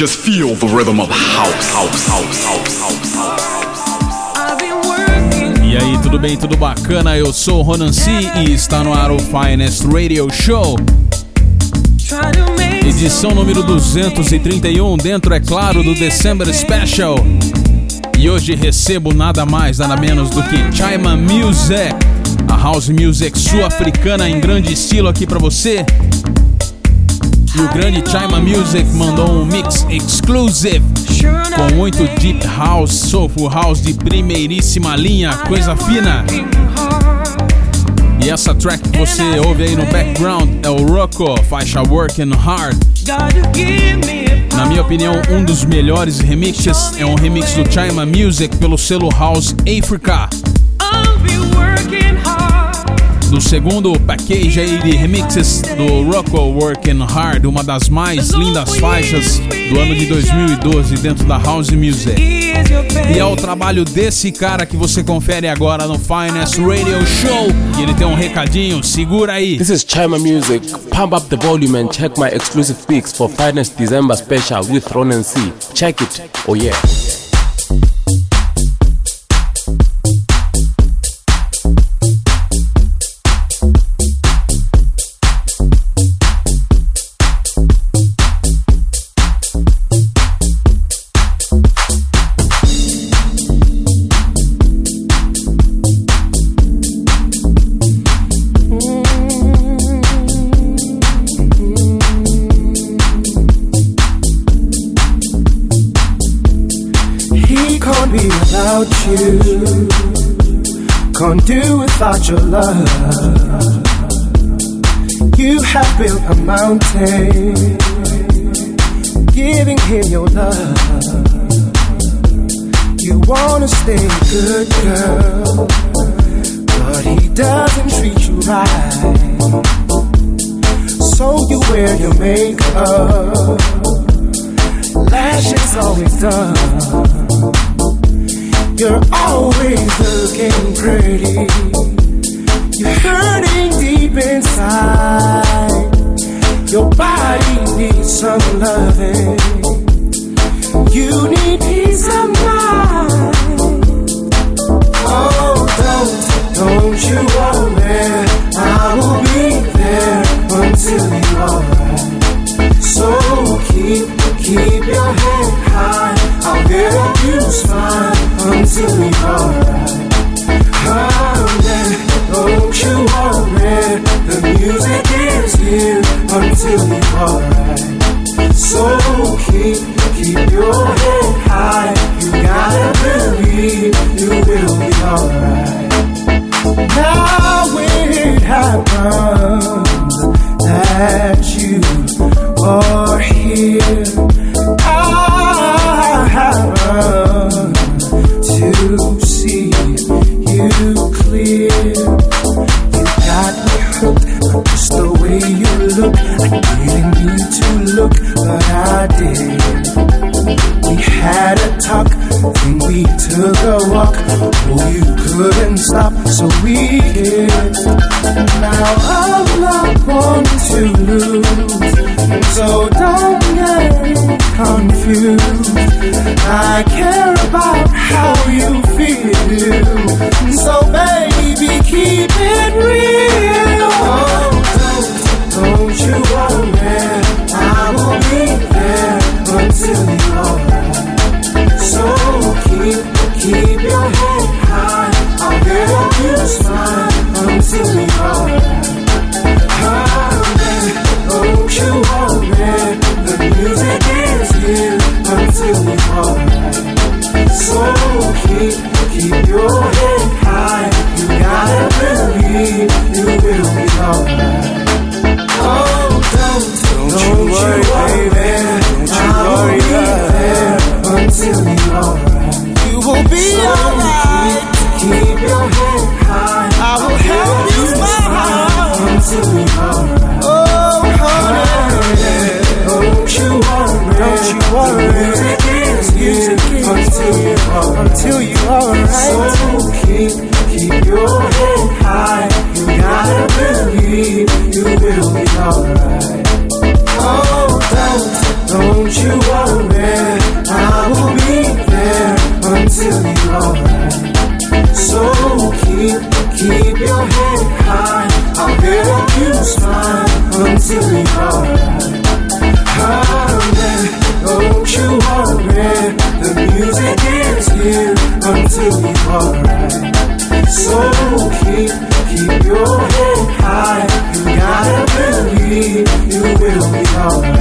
Just feel the rhythm of the house, house, house, house, house, house. E aí, tudo bem, tudo bacana? Eu sou o Ronan C e está no ar o Finest Radio Show. Edição número 231, dentro, é claro, do December Special. E hoje recebo nada mais, nada menos do que Chima Music, a house music sul-africana em grande estilo aqui para você. E o grande Chima Music mandou um mix exclusive com muito deep house, soulful house de primeiríssima linha, coisa fina. E essa track que você ouve aí no background é o Rocco, faixa Working Hard. Na minha opinião, um dos melhores remixes é um remix do Chima Music pelo selo House Africa. Do segundo package aí de remixes do Rocco Working Hard, uma das mais lindas faixas do ano de 2012 dentro da House Music. E é o trabalho desse cara que você confere agora no Finest Radio Show. E ele tem um recadinho, segura aí. This is Chima Music. Pump up the volume and check my exclusive picks for Finest December special with Ronan C. Check it. Oh yeah. Your love. You have built a mountain, giving him your love. You wanna stay a good, girl, but he doesn't treat you right. So you wear your makeup lashes always done. You're always looking pretty. You're hurting deep inside. Your body needs some loving. You need peace of mind. Oh, don't, don't you worry. I will be there until you're alright. So keep, keep your head high. I'll help you smile until you're alright. Music is here until we're alright. So keep, keep your head high. You gotta believe you will be alright. Now it happens that you are here. Look. I will be alright.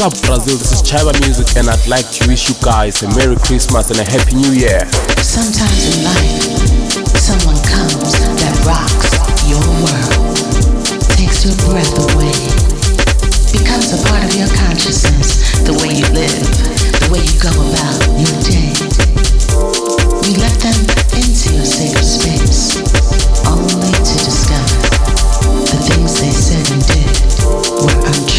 Sup Brazil, this is Chymamusique and I'd like to wish you guys a Merry Christmas and a Happy New Year. Sometimes in life, someone comes that rocks your world, takes your breath away, becomes a part of your consciousness, the way you live, the way you go about your day. You let them into your sacred space, only to discover the things they said and did were untrue.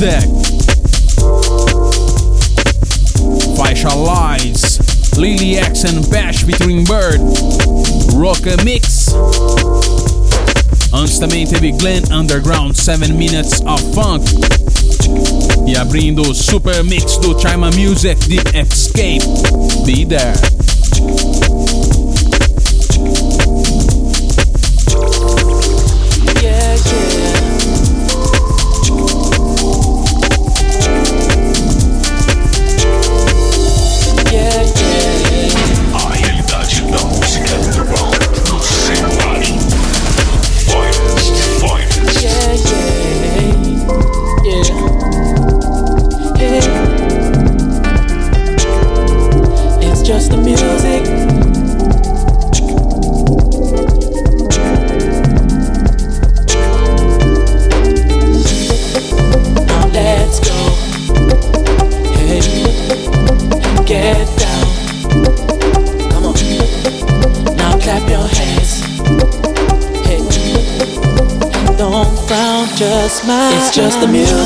Music. Faixa Lies, Lily X and Bash Between Bird, Rock Mix. Antes também teve Glenn Underground 7 Minutes of Funk. E abrindo o super mix do Chymamusique de Escape, Be There. The music.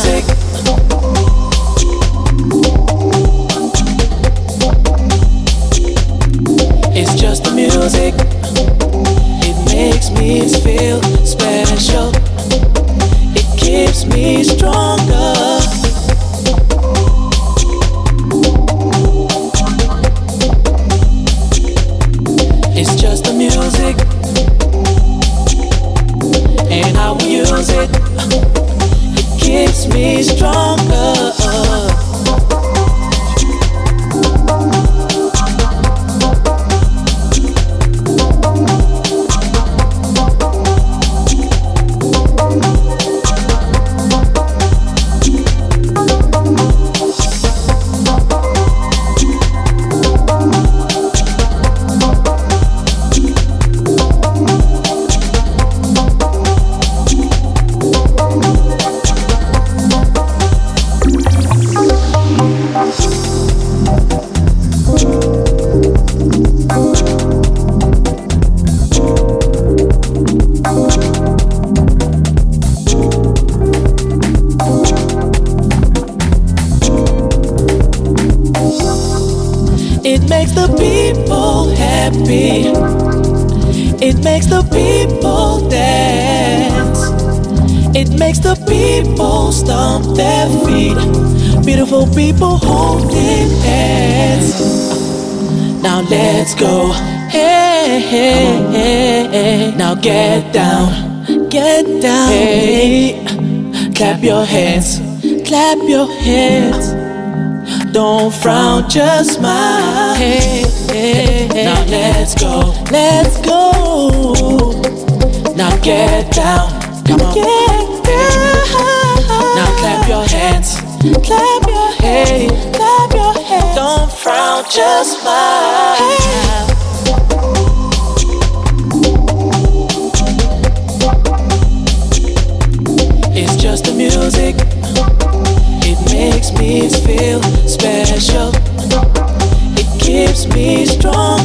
People holding hands. Now let's go. Hey, hey, hey, hey. Now get down. Get down. Hey. Clap your hands. Clap your hands. Don't frown, just smile. Hey, hey, hey. Now let's go, let's go. Now get down, come on. Get down. Now clap your hands, clap your hands, clap your hands. Don't frown, just smile. It's just the music. It makes me feel special. It keeps me stronger.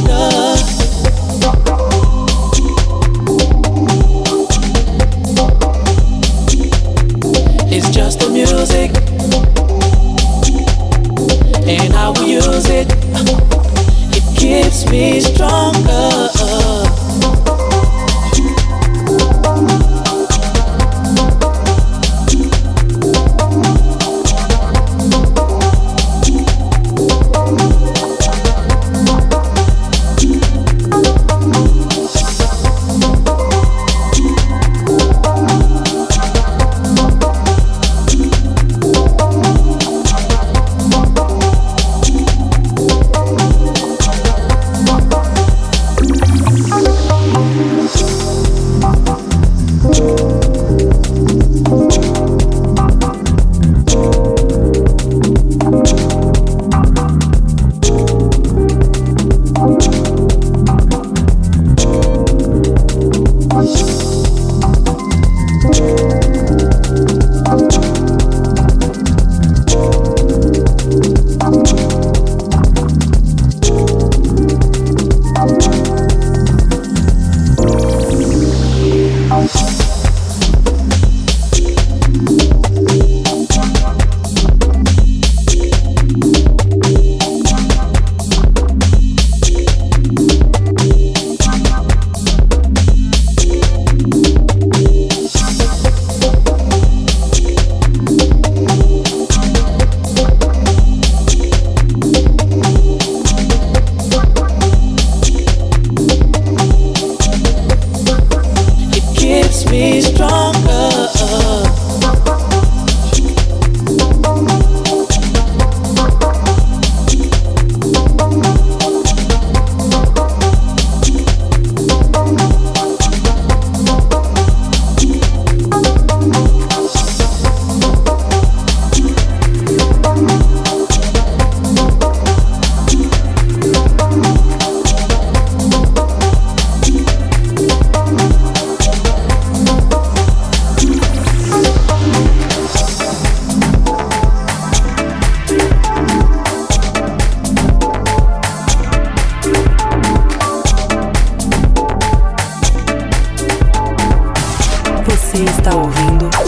Está ouvindo.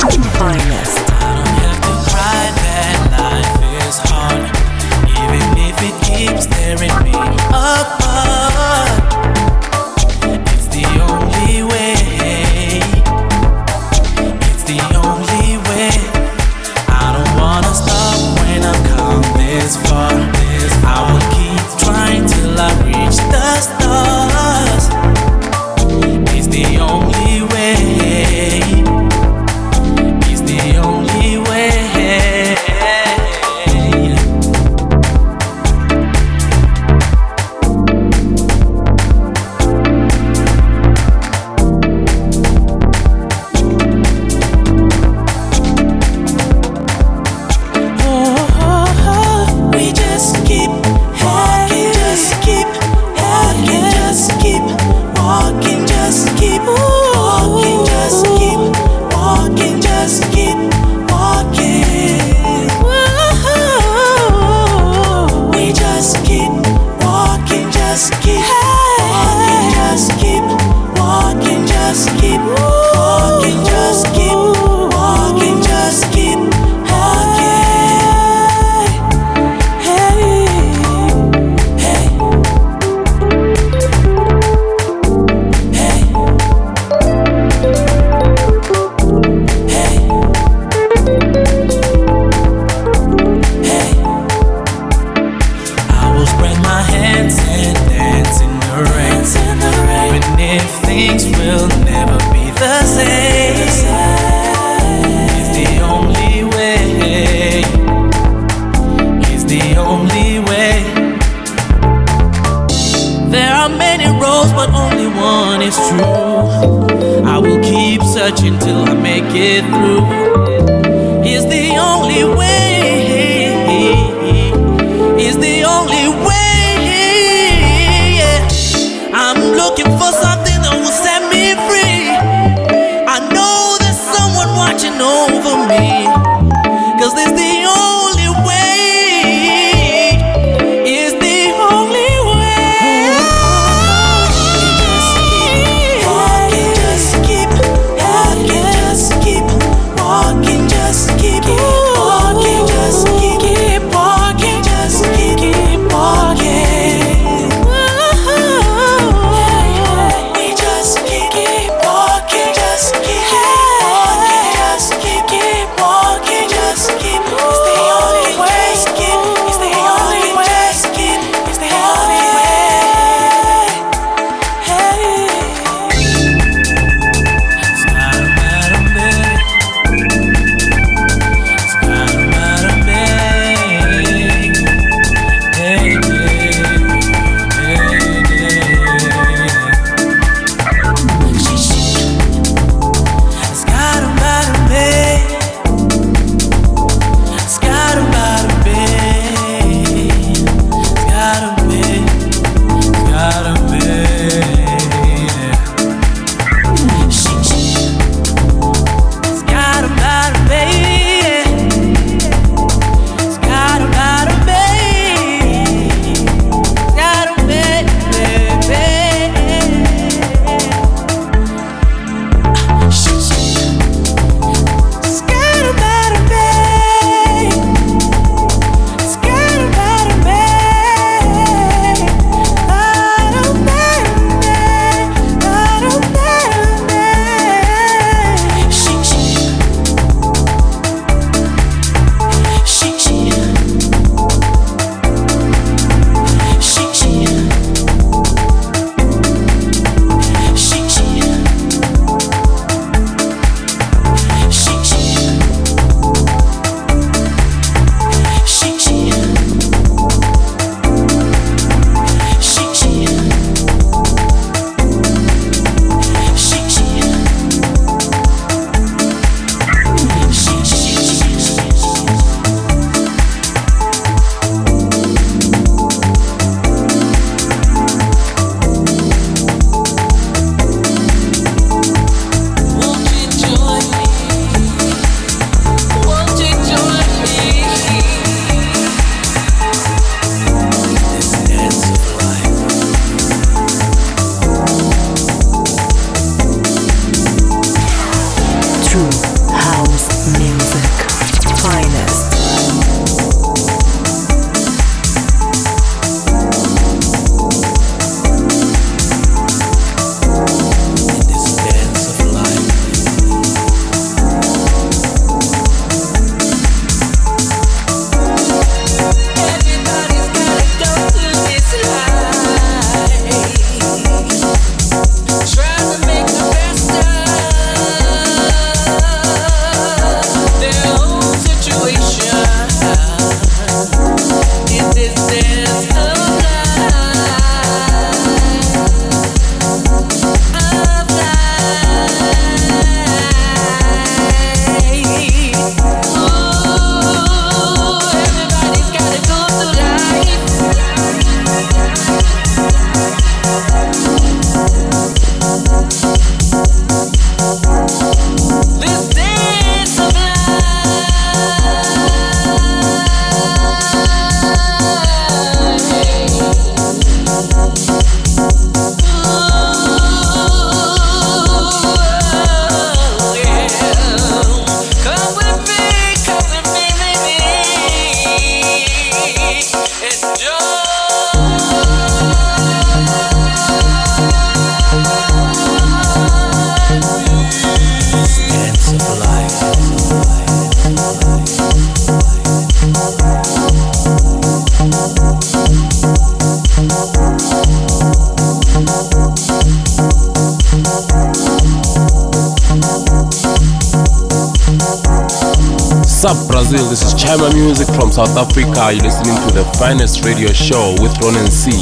Keep finest radio show with Ronan C.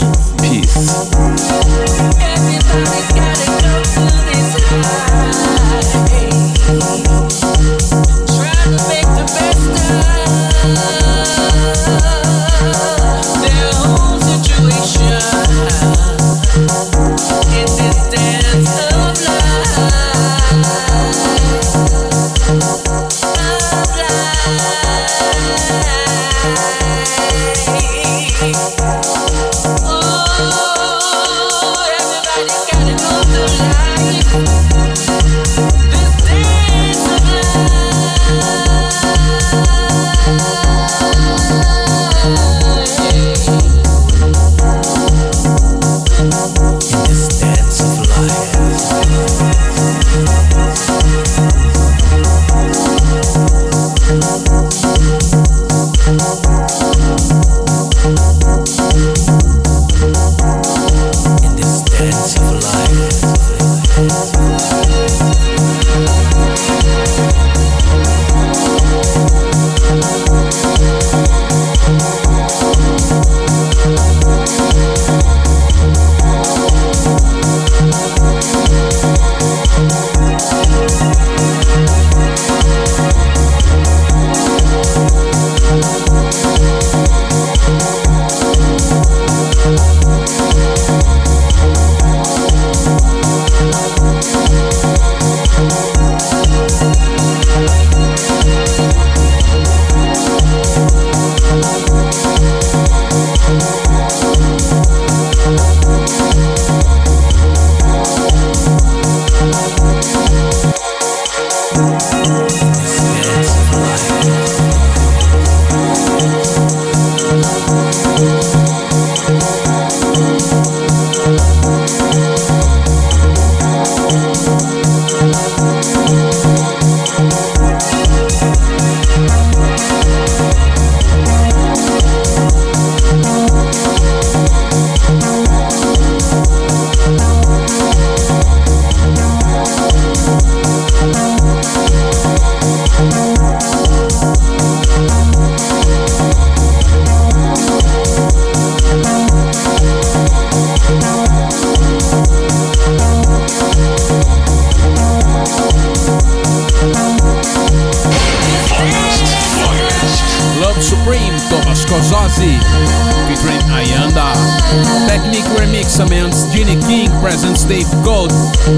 Testaments, King, Presents Dave Gold,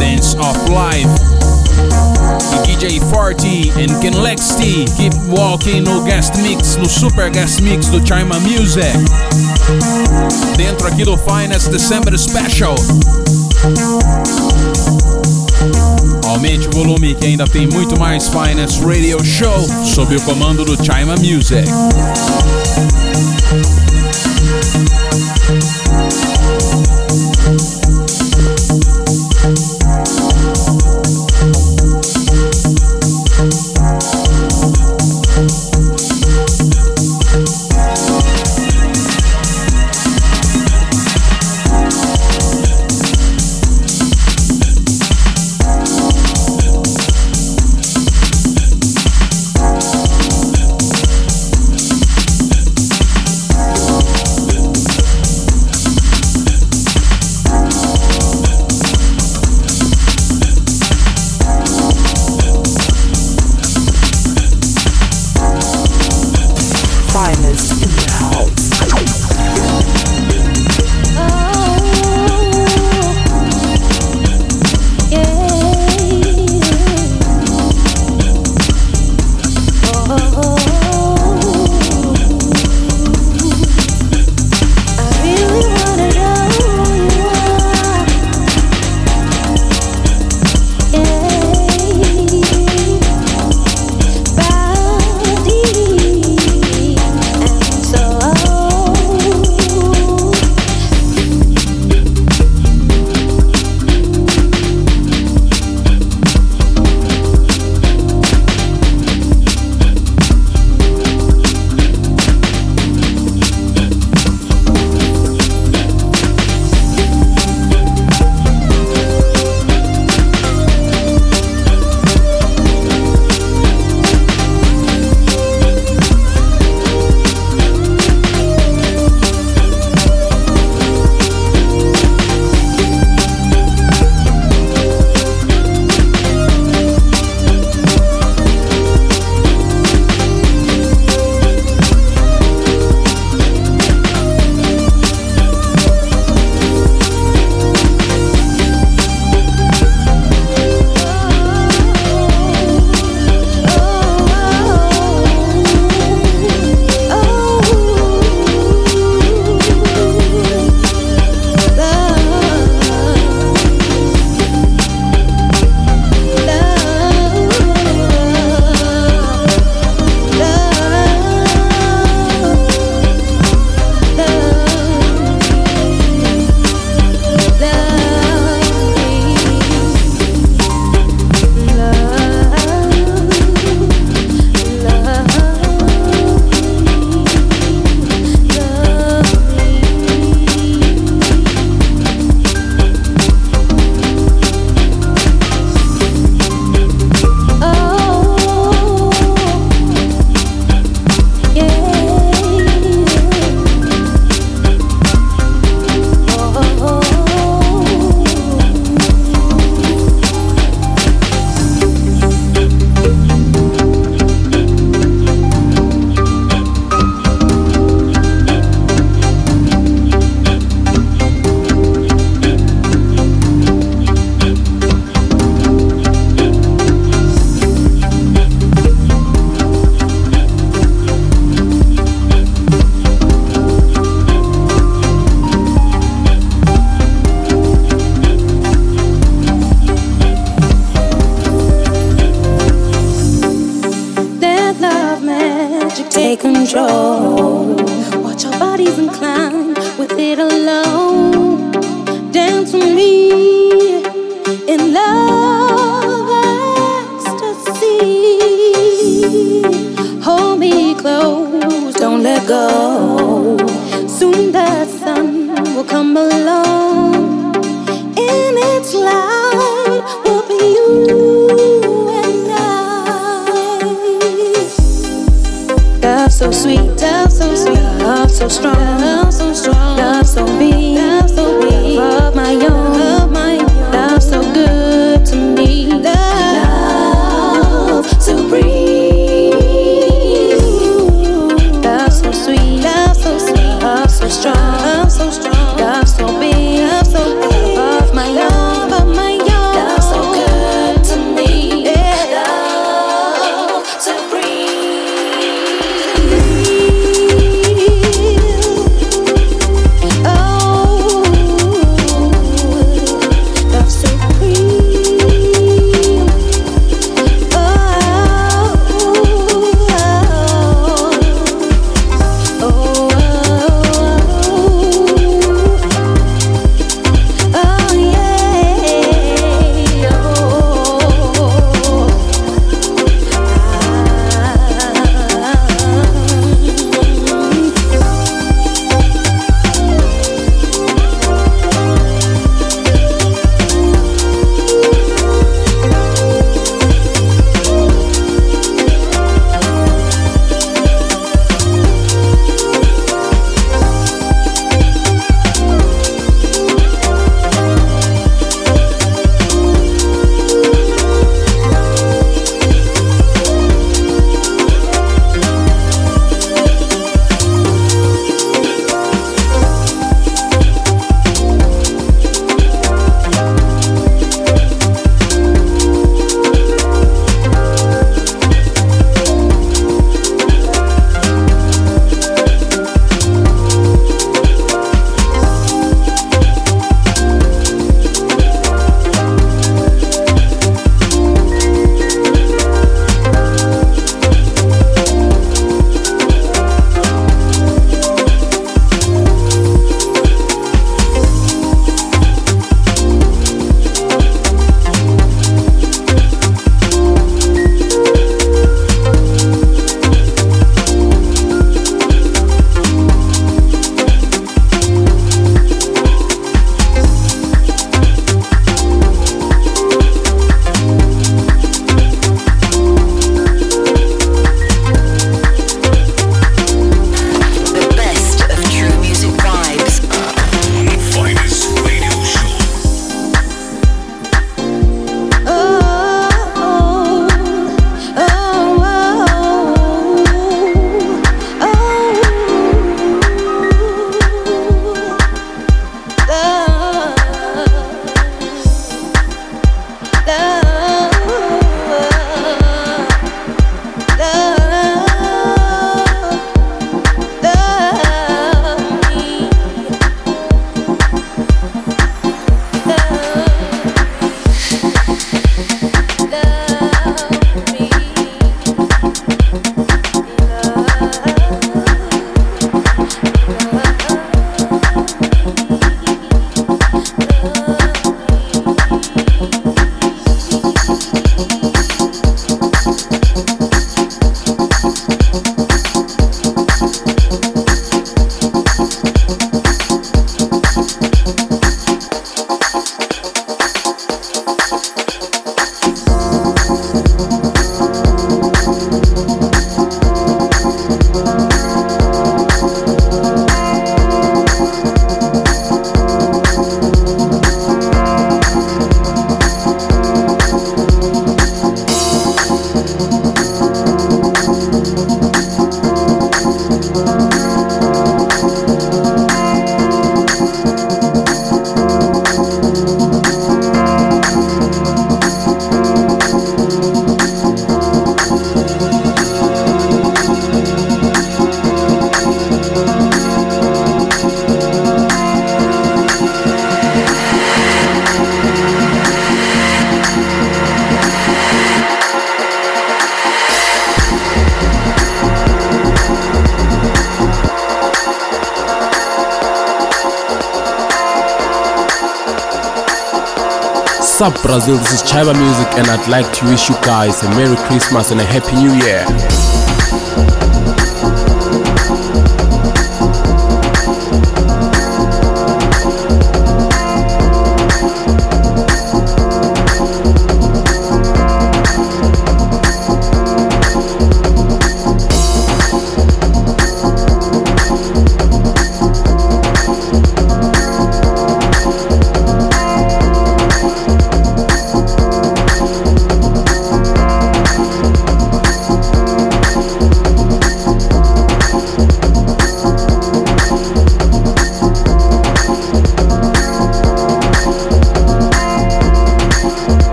Dance of Life. DJ Forte and Ken Lex T. Keep Walking no Guest Mix, no Super Guest Mix do Chima Music. Dentro aqui do Finest December Special. Aumente o volume que ainda tem muito mais Finance Radio Show sob o comando do Chima Music. Up, Brazil? This is Chymamusique, and I'd like to wish you guys a Merry Christmas and a Happy New Year.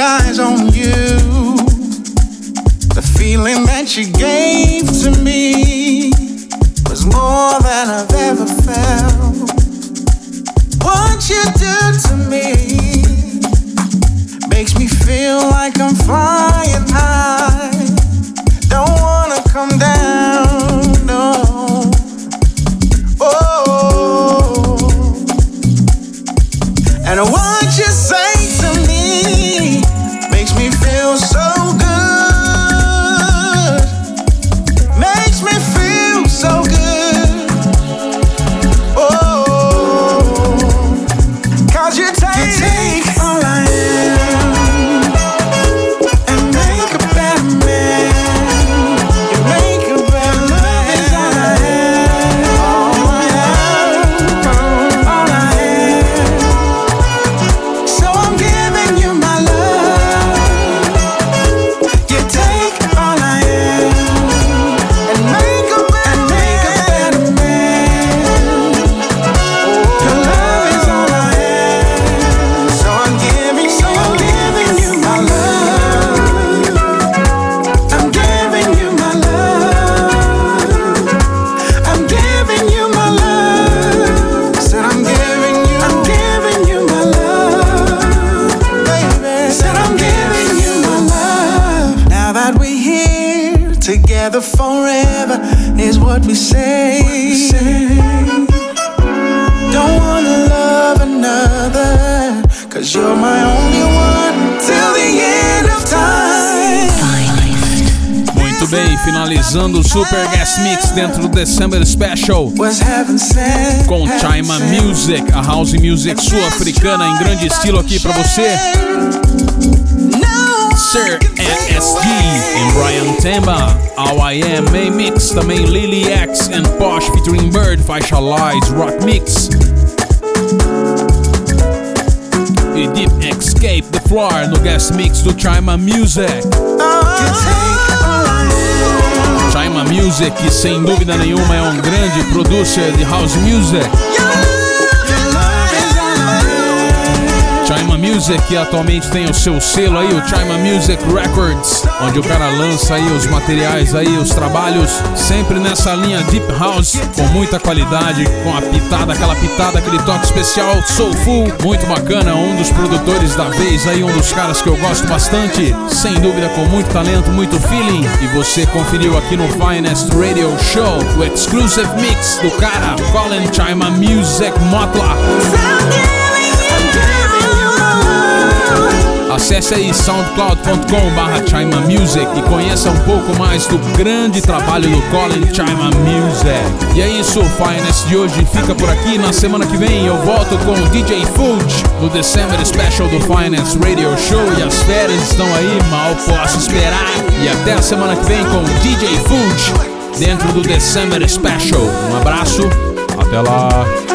eyes on December Special com Chima Music, a house music sul-africana em grande estilo aqui para você. Sir NSD e Brian Temba, How Mix, também Lily X and Posh featuring Bird, faixa Lies Rock Mix. E Deep Escape the Floor no guest mix do Chima Music. Chima Music, sem dúvida nenhuma é um grande producer de house music. Music, que atualmente tem o seu selo aí, o Chima Music Records, onde o cara lança aí os materiais aí, os trabalhos, sempre nessa linha Deep House, com muita qualidade, com a pitada, aquela pitada, aquele toque especial, soulful, muito bacana, um dos produtores da vez aí, um dos caras que eu gosto bastante, sem dúvida com muito talento, muito feeling, e você conferiu aqui no Finest Radio Show, o exclusive mix do cara, Colin Chima Music Motla. Acesse aí soundcloud.com barra Chima Music e conheça um pouco mais do grande trabalho do Colin Chima Music. E é isso, o Finest de hoje fica por aqui. Na semana que vem eu volto com o DJ Fuge no December Special do Finest Radio Show e as férias estão aí, mal posso esperar. E até a semana que vem com o DJ Fuge dentro do December Special. Um abraço, até lá.